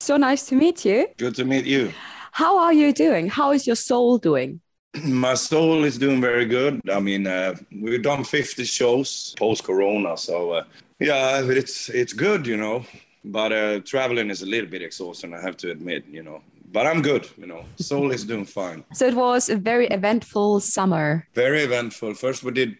So nice to meet you. Good to meet you. How are you doing? How is your soul doing? My soul is doing very good. I mean, uh, we've done 50 shows post Corona, so uh, yeah, it's it's good, you know. But uh, traveling is a little bit exhausting, I have to admit, you know. But I'm good, you know. Soul is doing fine. So it was a very eventful summer. Very eventful. First, we did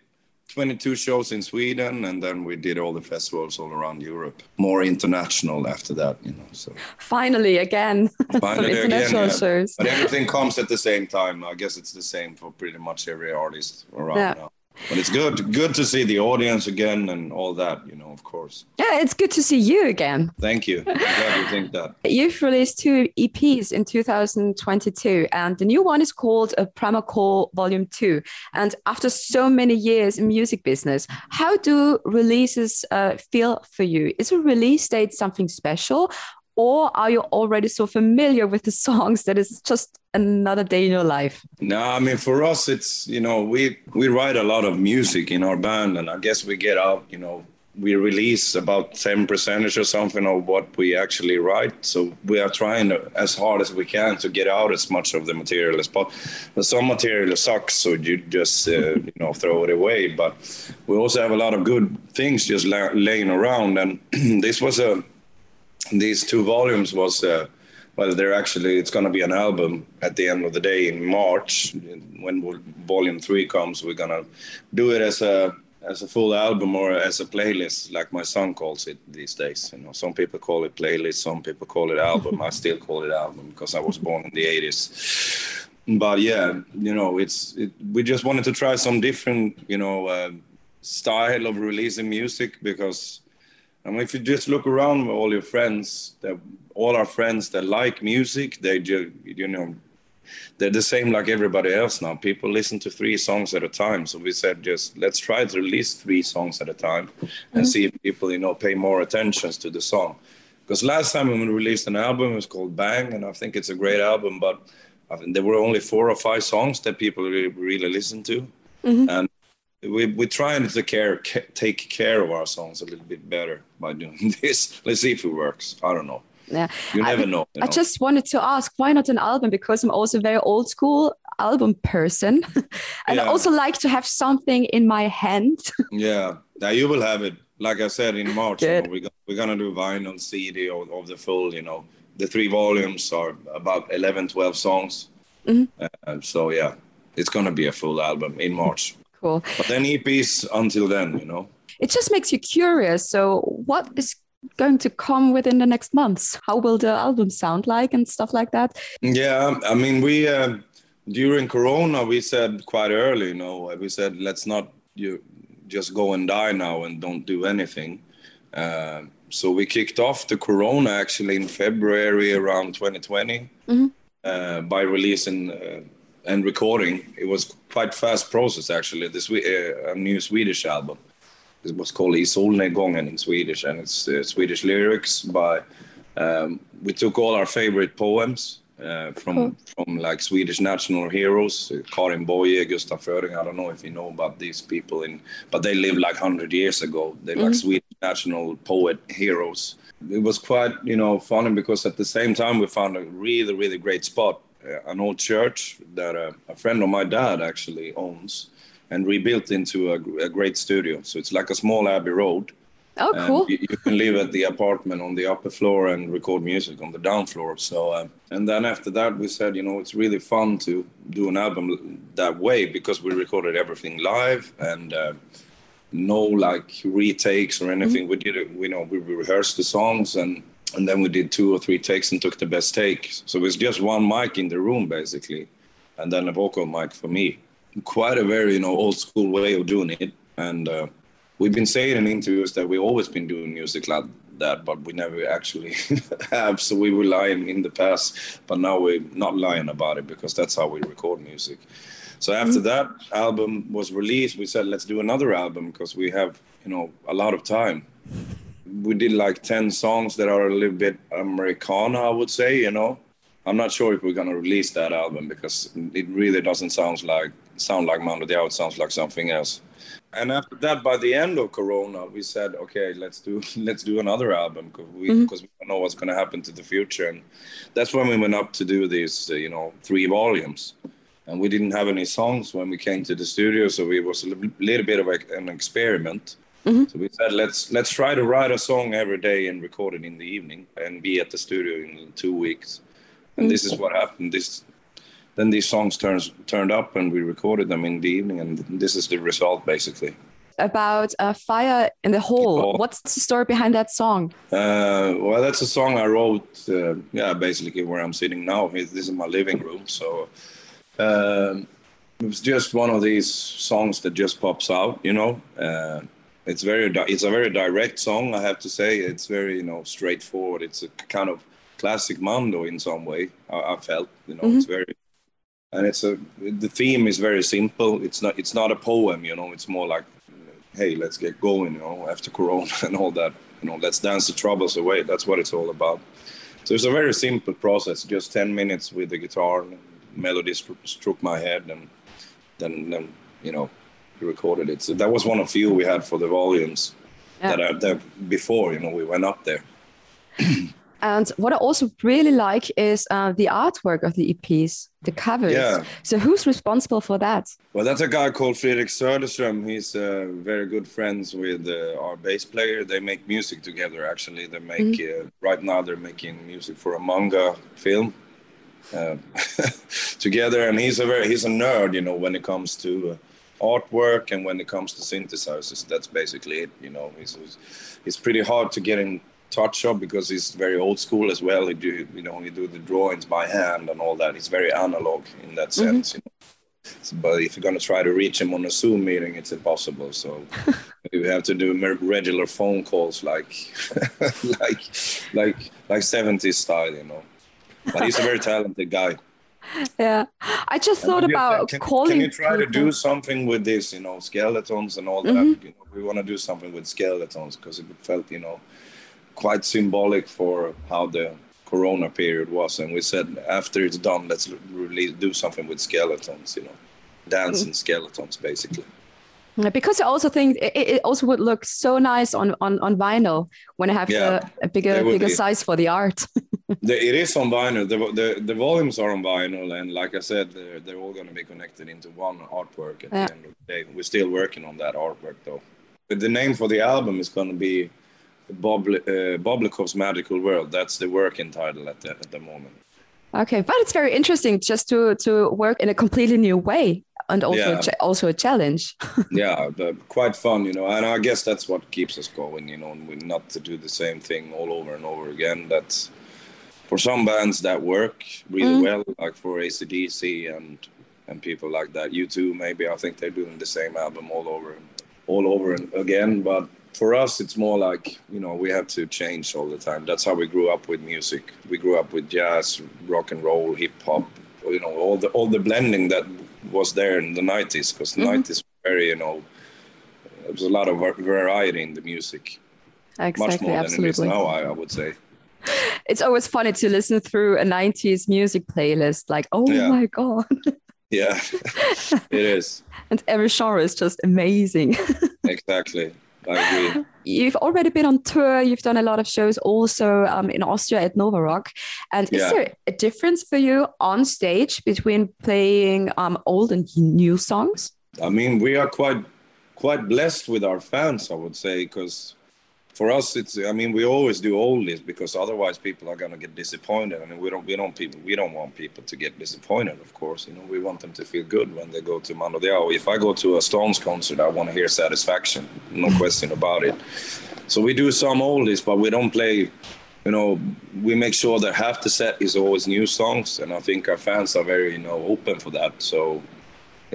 22 shows in Sweden, and then we did all the festivals all around Europe. More international after that, you know. So finally, again, finally some international again, yeah. shows. But everything comes at the same time. I guess it's the same for pretty much every artist around yeah. now but it's good good to see the audience again and all that you know of course. Yeah it's good to see you again. Thank you. I'm glad you think that. You've released two eps in 2022 and the new one is called a Primal Call volume 2 and after so many years in music business how do releases uh, feel for you? Is a release date something special or are you already so familiar with the songs that it's just another day in your life? No i mean for us it's you know we we write a lot of music in our band and i guess we get out you know we release about 10 percentage or something of what we actually write. So we are trying to, as hard as we can to get out as much of the material as possible some material sucks so you just uh, you know throw it away. But we also have a lot of good things just la- laying around and this was a these two volumes was uh, well they're actually it's going to be an album at the end of the day in march. When volume three comes we're going to do it as a as a full album or as a playlist like my son calls it these days. You know some people call it playlist some people call it album. I still call it album because i was born in the 80s but yeah you know it's it, we just wanted to try some different you know uh, style of releasing music because I mean, if you just look around with all your friends, that all our friends that like music, they just, you know, they're the same like everybody else now. People listen to three songs at a time. So we said, just let's try to release three songs at a time and mm-hmm. see if people, you know, pay more attention to the song. Because last time when we released an album, it was called Bang, and I think it's a great album, but I think there were only four or five songs that people really, really listened to. Mm-hmm. And we we're trying to care take care of our songs a little bit better by doing this. Let's see if it works. I don't know. Yeah, you never I, know, you know. I just wanted to ask, why not an album? Because I'm also a very old school album person, and yeah. I also like to have something in my hand. yeah, now you will have it. Like I said in March, you know, we're, we're gonna do vinyl CD of, of, the full. You know, the three volumes are about 11, 12 songs. Mm-hmm. Uh, so yeah, it's gonna be a full album in March. Cool. But then EPs until then, you know. It just makes you curious. So, what is going to come within the next months? How will the album sound like and stuff like that? Yeah, I mean, we uh, during Corona we said quite early, you know, we said let's not you just go and die now and don't do anything. Uh, so we kicked off the Corona actually in February around 2020 mm-hmm. uh, by releasing uh, and recording. It was quite fast process actually. This uh, a new Swedish album. It was called I solnedgången in Swedish, and it's uh, Swedish lyrics by. Um, we took all our favorite poems uh, from cool. from like Swedish national heroes, Karin Boye, Gustaf Fröding. I don't know if you know about these people in, but they lived like hundred years ago. They're mm-hmm. like Swedish national poet heroes. It was quite you know funny because at the same time we found a really really great spot uh, an old church that a, a, friend of my dad actually owns and rebuilt into a, a, great studio. So it's like a small Abbey Road. Oh, cool! You, you, can live at the apartment on the upper floor and record music on the down floor. So, uh, and then after that, we said, you know, it's really fun to do an album that way because we recorded everything live and uh, no like retakes or anything. Mm-hmm. We did it, you know, we rehearsed the songs and and then we did two or three takes and took the best take. So it's just one mic in the room basically, and then a vocal mic for me. Quite a very you know old school way of doing it, and uh, we've been saying in interviews that we've always been doing music like that, but we never actually have. So we were lying in the past, but now we're not lying about it because that's how we record music. So after mm-hmm. that album was released, we said let's do another album because we have you know a lot of time we did like 10 songs that are a little bit Americana, I would say, you know. I'm not sure if we're gonna release that album because it really doesn't sound like sound like Diao. It sounds like something else. And after that, by the end of Corona, we said, okay, let's do let's do another album because we, mm-hmm. we don't know what's gonna happen to the future. And that's when we went up to do these, uh, you know, three volumes. And we didn't have any songs when we came to the studio, so it was a little bit of a, an experiment. Mm-hmm. So we said let's let's try to write a song every day and record it in the evening and be at the studio in two weeks. And mm-hmm. this is what happened. This then these songs turns turned up and we recorded them in the evening and this is the result basically. About a fire in the hole. What's the story behind that song? Uh, well, that's a song I wrote. Uh, yeah, basically where I'm sitting now. This is my living room. So um, it was just one of these songs that just pops out, you know. Uh, it's very it's a very direct song i have to say. It's very you know straightforward. It's a kind of classic mando in some way i, I felt you know mm-hmm. it's very and it's a the theme is very simple. It's not it's not a poem you know it's more like hey let's get going you know after corona and all that you know let's dance the troubles away. That's what it's all about. So it's a very simple process just 10 minutes with the guitar and melody struck my head and then then you know recorded it. So that was one of few we had for the volumes yeah. that are there before. You know, we went up there. and what I also really like is uh, the artwork of the EPs, the covers. Yeah. So who's responsible for that? Well, that's a guy called Fredrik Söderström. He's uh, very good friends with uh, our bass player. They make music together. Actually, they make. Uh, right now they're making music for a manga film. Uh, together and he's a very he's a nerd you know when it comes to uh, artwork and when it comes to synthesizers that's basically it you know he's, it's pretty hard to get in touch of because he's very old school as well he do you know he do the drawings by hand and all that he's very analog in that mm-hmm. sense mm-hmm. you know but if you're going to try to reach him on a zoom meeting it's impossible so you have to do regular phone calls like like like like 70s style you know but he's a very talented guy yeah i just thought about can, calling can you try people. to do something with this you know skeletons and all that mm-hmm. you know, we want to do something with skeletons because it felt you know quite symbolic for how the corona period was and we said after it's done let's really do something with skeletons you know dancing mm-hmm. skeletons basically because I also think it, it, also would look so nice on on, on vinyl when I have yeah, a, a bigger bigger be. size for the art. the, it is on vinyl. The, the, the volumes are on vinyl, and like I said, they're, they're all going to be connected into one artwork at yeah. the end of the day. We're still working on that artwork though. But the name for the album is going to be Bob uh, Boblikov's Magical World. That's the working title at the at the moment. Okay, but it's very interesting just to to work in a completely new way and also yeah. a also a challenge. yeah, quite fun, you know. And I guess that's what keeps us going, you know, and we not to do the same thing all over and over again. That's for some bands that work really mm. well, like for ACDC and and people like that. U2, maybe I think they're doing the same album all over all over and again, but for us it's more like you know we have to change all the time that's how we grew up with music we grew up with jazz rock and roll hip hop you know all the all the blending that was there in the 90s because the mm-hmm. 90s were very you know there was a lot of variety in the music exactly, much more absolutely. than it is now I, I would say it's always funny to listen through a 90s music playlist like oh yeah. my god yeah it is and every genre is just amazing exactly I agree. You've already been on tour. You've done a lot of shows also um, in Austria at Nova Rock. And is yeah. there a difference for you on stage between playing um, old and new songs? I mean, we are quite quite blessed with our fans, I would say, because for us it's i mean we always do oldies because otherwise people are going to get disappointed. I mean, we don't we don't people we don't want people to get disappointed of course. You know we want them to feel good when they go to Mando Diao if i go to a stones concert i want to hear satisfaction no question about it. So we do some oldies but we don't play you know we make sure that half the set is always new songs and i think our fans are very you know open for that. So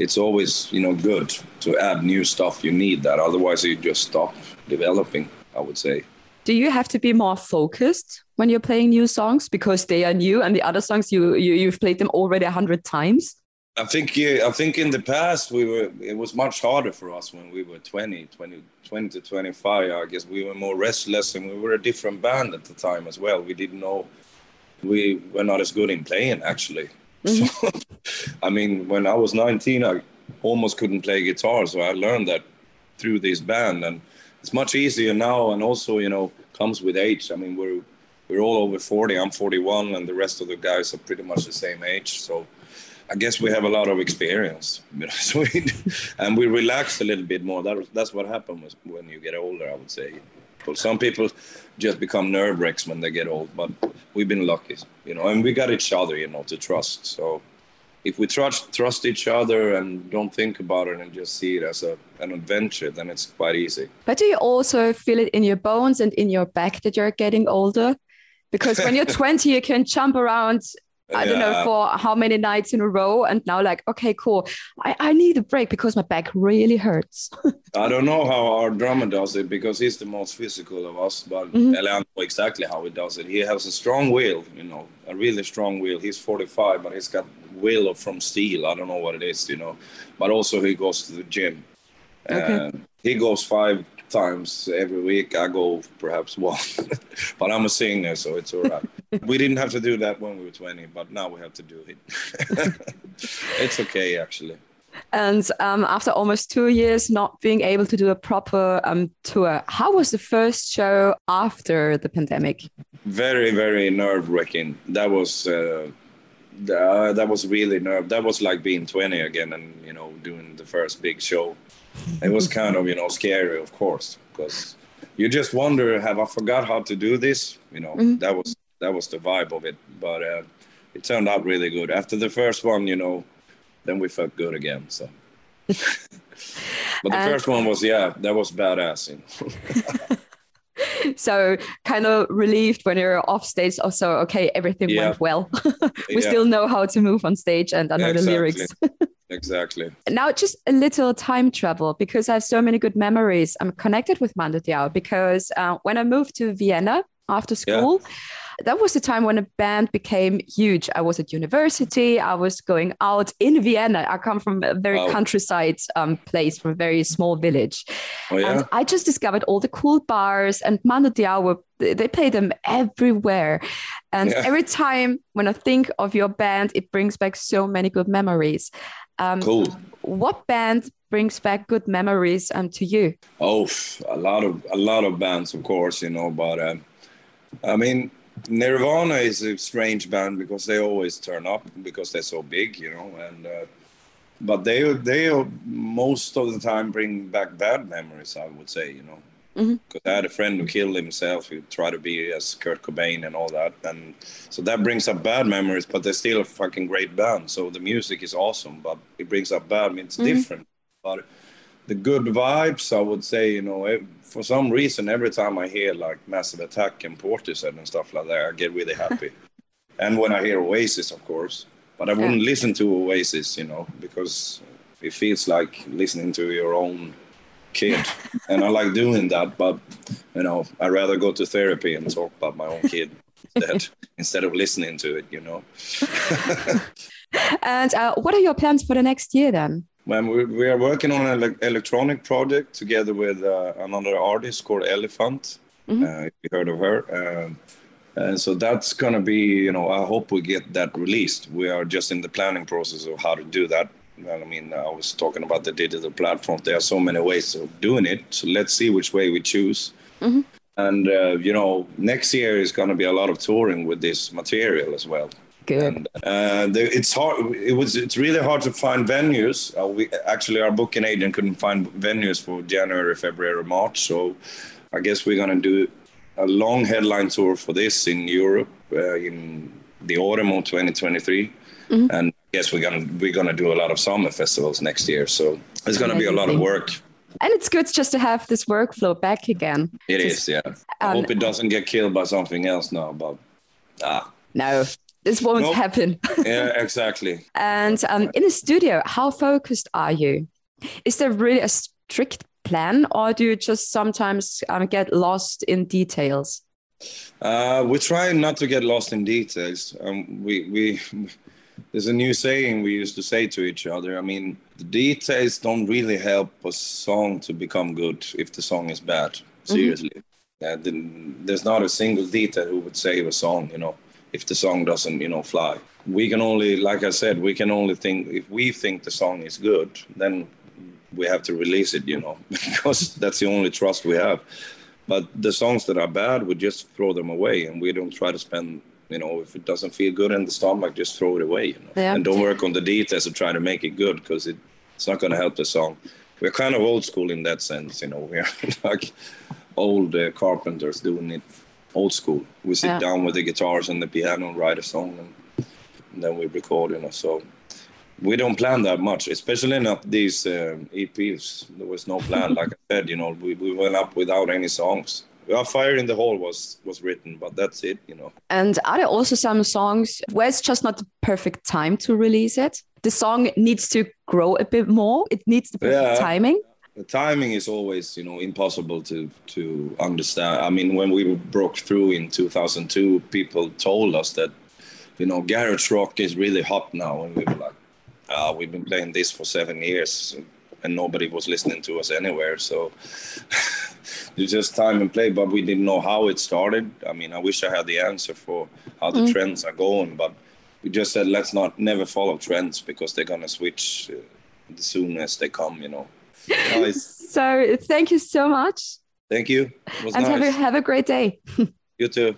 it's always you know good to add new stuff you need that otherwise you just stop developing I would say. Do you have to be more focused when you're playing new songs because they are new and the other songs you, you you've played them already a hundred times? I think yeah, I think in the past we were it was much harder for us when we were 20, 20, 20 to 25. I guess we were more restless and we were a different band at the time as well. We didn't know we were not as good in playing actually. Mm-hmm. So, I mean, when I was 19, I almost couldn't play guitar, so I learned that through this band, and it's much easier now. And also, you know, comes with age. I mean, we're we're all over 40. I'm 41, and the rest of the guys are pretty much the same age. So I guess we have a lot of experience, you know, and we relax a little bit more. That, that's what happens when you get older, I would say. But some people just become nerve wrecks when they get old, but we've been lucky, you know, and we got each other, you know, to trust. So if we trust trust each other and don't think about it and just see it as a, an adventure, then it's quite easy. But do you also feel it in your bones and in your back that you're getting older? Because when you're 20, you can jump around I don't know for how many nights in a row. And now, like, okay, cool. I, I need a break because my back really hurts. I don't know how our drummer does it because he's the most physical of us, but mm-hmm. Know exactly how he does it. He has a strong will, you know, a really strong will. He's 45, but he's got will from steel. I don't know what it is, you know, but also he goes to the gym. Okay. Uh, he goes five times every week. I go perhaps one, but I'm a singer, so it's all right. we didn't have to do that when we were 20, but now we have to do it. it's okay, actually. And um, after almost two years not being able to do a proper um, tour, how was the first show after the pandemic? Very, very nerve wracking. That was. Uh, uh, that was really nerve. That was like being 20 again, and you know, doing the first big show it was kind of you know scary of course because you just wonder have i forgot how to do this you know mm-hmm. that was that was the vibe of it but uh, it turned out really good after the first one you know then we felt good again so but the first one was yeah that was badass you know? so kind of relieved when you're off stage also okay everything yeah. went well we yeah. still know how to move on stage and i know exactly. the lyrics exactly now just a little time travel because i have so many good memories i'm connected with mando diao because uh, when i moved to vienna after school yeah that was the time when a band became huge. I was at university. I was going out in Vienna. I come from a very wow. countryside um, place, from a very small village. Oh, yeah? And I just discovered all the cool bars and Mando Diao they play them everywhere. And yeah. every time when I think of your band, it brings back so many good memories. Um, cool. What band brings back good memories um, to you? Oh, a lot of a lot of bands, of course, you know. But um, I mean, Nirvana is a strange band because they always turn up because they're so big, you know, and uh, but they they most of the time bring back bad memories. I would say, you know, because mm-hmm. I had a friend who killed himself who tried to be as Kurt Cobain and all that, and so that brings up bad memories. But they're still a fucking great band. So the music is awesome, but it brings up bad. I mean, it's mm-hmm. different, but the good vibes, I would say, you know, for some reason, every time I hear like Massive Attack and Portishead and stuff like that, I get really happy. and when I hear Oasis, of course, but I wouldn't yeah. listen to Oasis, you know, because it feels like listening to your own kid, and I like doing that. But you know, I'd rather go to therapy and talk about my own kid instead instead of listening to it, you know. and uh, what are your plans for the next year then? When we, we are working on an electronic project together with uh, another artist called Elliphant. Mm-hmm. Uh, if you heard of her. Um, and so that's going to be, you know, I hope we get that released. We are just in the planning process of how to do that. Well, I mean, I was talking about the digital platform. There are so many ways of doing it. So let's see which way we choose. Mm-hmm. And, uh, you know, next year is going to be a lot of touring with this material as well. Good. And, uh, it's hard. It was. It's really hard to find venues. Uh, we actually our booking agent couldn't find venues for January, February, March. So I guess we're gonna do a long headline tour for this in Europe uh, in the autumn of 2023, mm-hmm. and yes, we're gonna we're gonna do a lot of summer festivals next year. So it's gonna be a lot of work. And it's good just to have this workflow back again. It just, is, yeah. I um, hope it doesn't get killed by something else now, but ah. No, this won't nope. happen. yeah, exactly. and um, in the studio, how focused are you? Is there really a strict plan, or do you just sometimes um, get lost in details? Uh, we try not to get lost in details. Um, we we there's a new saying we used to say to each other. I mean, the details don't really help a song to become good if the song is bad. Mm-hmm. Seriously, mm-hmm. uh, there's not a single detail who would save a song. You know, if the song doesn't, you know, fly. We can only, like I said, we can only think if we think the song is good, then we have to release it, you know, because that's the only trust we have. But the songs that are bad, we just throw them away, and we don't try to spend, you know, if it doesn't feel good in the stomach, just throw it away, you know, Yeah. and don't work on the details of trying to make it good because it, it's not going to help the song. We're kind of old school in that sense, you know. We're like old uh, carpenters doing it old school. We sit Yeah. down with the guitars and the piano and write a song, and, and then we record, you know. So we don't plan that much, especially not these uh, EPs. There was no plan. like I said, you know, we, we went up without any songs. Well, Fire in the Hole was was written, but that's it, you know. And are there also some songs where it's just not the perfect time to release it? The song needs to grow a bit more. It needs the perfect Yeah. timing. The timing is always you know impossible to to understand. I mean when we broke through in 2002 people told us that you know garage rock is really hot now. And we were like ah we've been playing this for seven years and nobody was listening to us anywhere. So it's just time and play but we didn't know how it started. I mean i wish i had the answer for how the trends are going but we just said let's not never follow trends because they're gonna switch uh, as soon as they come you know nice. So thank you so much. Thank you. And have, a, have a great day. You too.